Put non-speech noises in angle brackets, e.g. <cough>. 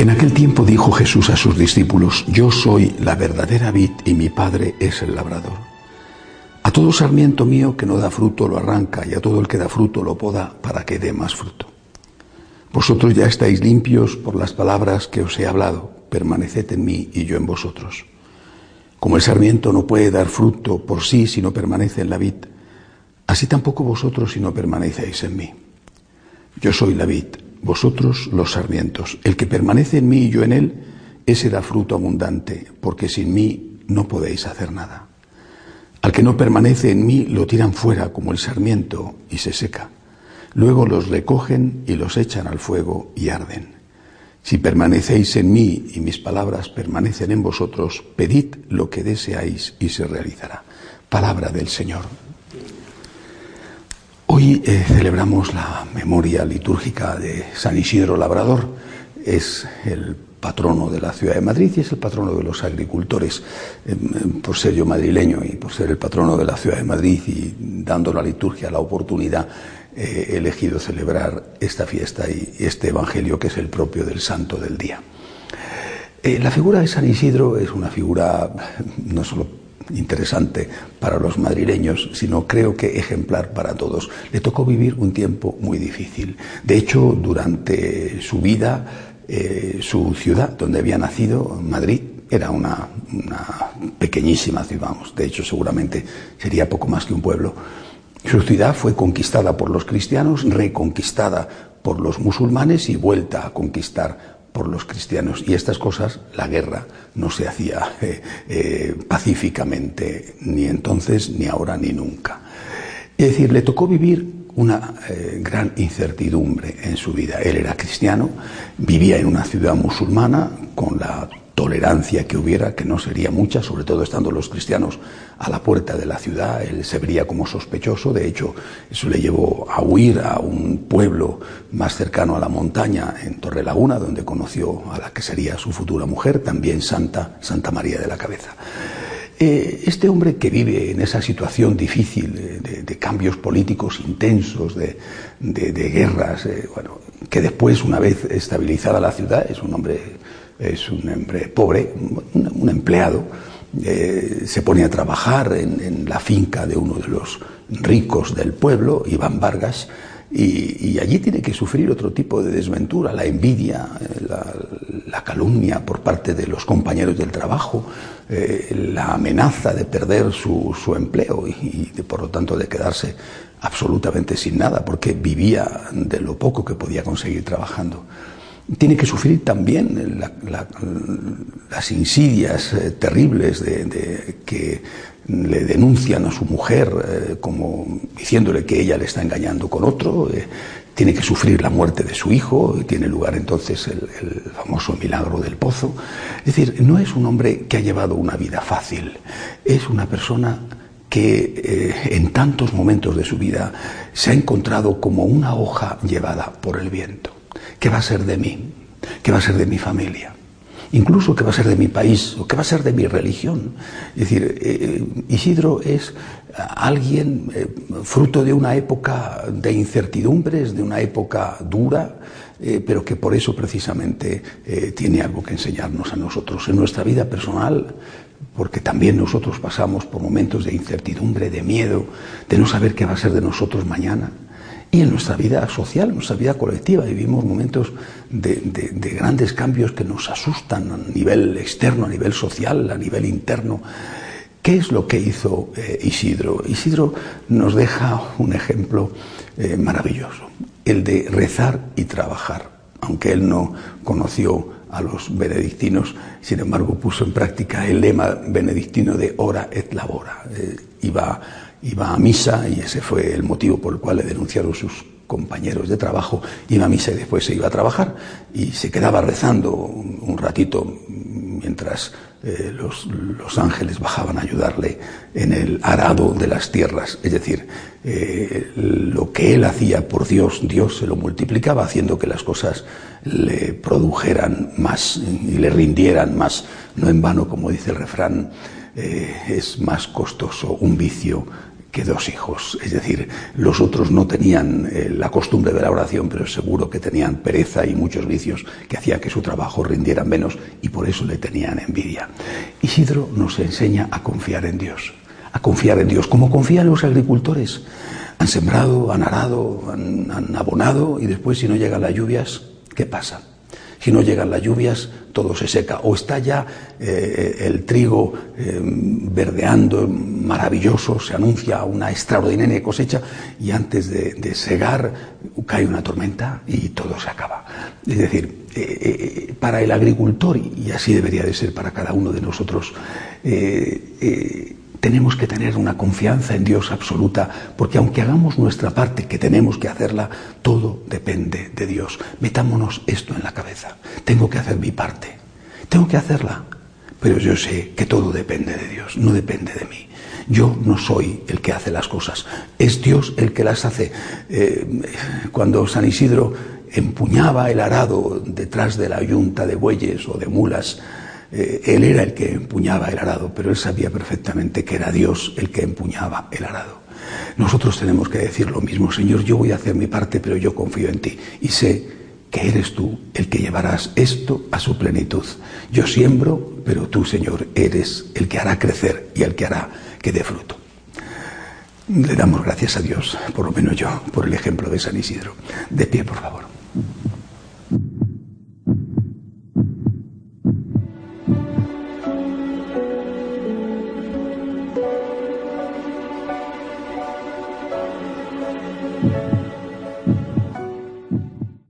En aquel tiempo dijo Jesús a sus discípulos, Yo soy la verdadera vid y mi Padre es el labrador. A todo sarmiento mío que no da fruto lo arranca y a todo el que da fruto lo poda para que dé más fruto. Vosotros ya estáis limpios por las palabras que os he hablado, permaneced en mí y yo en vosotros. Como el sarmiento no puede dar fruto por sí si no permanece en la vid, así tampoco vosotros si no permanecéis en mí. Yo soy la vid, vosotros los sarmientos. El que permanece en mí y yo en él, ese da fruto abundante, porque sin mí no podéis hacer nada. Al que no permanece en mí lo tiran fuera como el sarmiento y se seca. Luego los recogen y los echan al fuego y arden. Si permanecéis en mí y mis palabras permanecen en vosotros, pedid lo que deseáis y se realizará. Palabra del Señor. Hoy eh, celebramos la memoria litúrgica de San Isidro Labrador. Es el patrono de la ciudad de Madrid y es el patrono de los agricultores. Eh, por ser yo madrileño y por ser el patrono de la ciudad de Madrid y dando la liturgia la oportunidad, eh, he elegido celebrar esta fiesta y este evangelio que es el propio del santo del día. La figura de San Isidro es una figura no solo interesante para los madrileños, sino creo que ejemplar para todos. Le tocó vivir un tiempo muy difícil. De hecho, durante su vida, eh, su ciudad, donde había nacido, Madrid, era una, una pequeñísima ciudad, vamos. De hecho, seguramente sería poco más que un pueblo. Su ciudad fue conquistada por los cristianos, reconquistada por los musulmanes y vuelta a conquistar por los cristianos. Y estas cosas, la guerra no se hacía <laughs> eh, eh, pacíficamente, ni entonces, ni ahora, ni nunca. Es decir, le tocó vivir una eh, gran incertidumbre en su vida. Él era cristiano, vivía en una ciudad musulmana con la tolerancia que hubiera, que no sería mucha, sobre todo estando los cristianos a la puerta de la ciudad, él se vería como sospechoso, de hecho eso le llevó a huir a un pueblo más cercano a la montaña, en Torrelaguna, donde conoció a la que sería su futura mujer, también Santa, Santa María de la Cabeza. Eh, este hombre que vive en esa situación difícil de, de, cambios políticos intensos, de, guerras, eh, que después, una vez estabilizada la ciudad, es un hombre es un hombre pobre, un, empleado, eh, se pone a trabajar en, la finca de uno de los ricos del pueblo, Iván Vargas, y, allí tiene que sufrir otro tipo de desventura, la envidia, la, la calumnia por parte de los compañeros del trabajo, eh, la amenaza de perder su, su empleo y, y de, por lo tanto de quedarse absolutamente sin nada, porque vivía de lo poco que podía conseguir trabajando tiene que sufrir también la, la, las insidias eh, terribles de, que le denuncian a su mujer eh, diciéndole que ella le está engañando con otro. Eh, tiene que sufrir la muerte de su hijo, tiene lugar entonces el, el, famoso milagro del pozo. Es decir, no es un hombre que ha llevado una vida fácil, es una persona que en tantos momentos de su vida se ha encontrado como una hoja llevada por el viento. ¿Qué va a ser de mí? ¿Qué va a ser de mi familia? Incluso qué va a ser de mi país o qué va a ser de mi religión. Es decir, eh, Isidro es alguien eh, fruto de una época de incertidumbres, de una época dura, eh, pero que por eso precisamente eh, tiene algo que enseñarnos a nosotros en nuestra vida personal, porque también nosotros pasamos por momentos de incertidumbre, de miedo, de no saber qué va a ser de nosotros mañana. Y en nuestra vida social, en nuestra vida colectiva, vivimos momentos de, de, de, grandes cambios que nos asustan a nivel externo, a nivel social, a nivel interno. ¿Qué es lo que hizo eh, Isidro? Isidro nos deja un ejemplo eh, maravilloso, el de rezar y trabajar. Aunque él no conoció a los benedictinos, sin embargo puso en práctica el lema benedictino de ora et labora. Eh, iba, iba a misa y ese fue el motivo por el cual le denunciaron sus compañeros de trabajo, iba a misa y después se iba a trabajar y se quedaba rezando un ratito mientras eh, los, ángeles bajaban a ayudarle en el arado de las tierras. Es decir, eh, lo que él hacía por Dios, Dios se lo multiplicaba, haciendo que las cosas le produjeran más y le rindieran más. No en vano, como dice el refrán, eh, es más costoso un vicio que dos hijos. Es decir, los otros no tenían eh, la costumbre de la oración, pero seguro que tenían pereza y muchos vicios que hacían que su trabajo rindiera menos y por eso le tenían envidia. Isidro nos enseña a confiar en Dios, a confiar en Dios, como confían los agricultores. Han sembrado, han arado, han, han abonado y después si no llegan las lluvias, ¿qué pasa? Si no llegan las lluvias, todo se seca. O está ya eh, el trigo eh, verdeando, maravilloso, se anuncia una extraordinaria cosecha y antes de, segar cae una tormenta y todo se acaba. Es decir, eh, para el agricultor, y así debería de ser para cada uno de nosotros, tenemos que tener una confianza en Dios absoluta, porque aunque hagamos nuestra parte, que tenemos que hacerla, todo depende de Dios. Metámonos esto en la cabeza. Tengo que hacer mi parte. Tengo que hacerla. Pero yo sé que todo depende de Dios, no depende de mí. Yo no soy el que hace las cosas, es Dios el que las hace. Eh, cuando San Isidro empuñaba el arado detrás de la yunta de bueyes o de mulas, eh, él era el que empuñaba el arado, pero él sabía perfectamente que era Dios el que empuñaba el arado. Nosotros tenemos que decir lo mismo, Señor, yo voy a hacer mi parte, pero yo confío en ti y sé que eres tú el que llevarás esto a su plenitud. Yo siembro, pero tú, Señor, eres el que hará crecer y el que hará que dé fruto. Le damos gracias a Dios, por lo menos yo, por el ejemplo de San Isidro. De pie, por favor.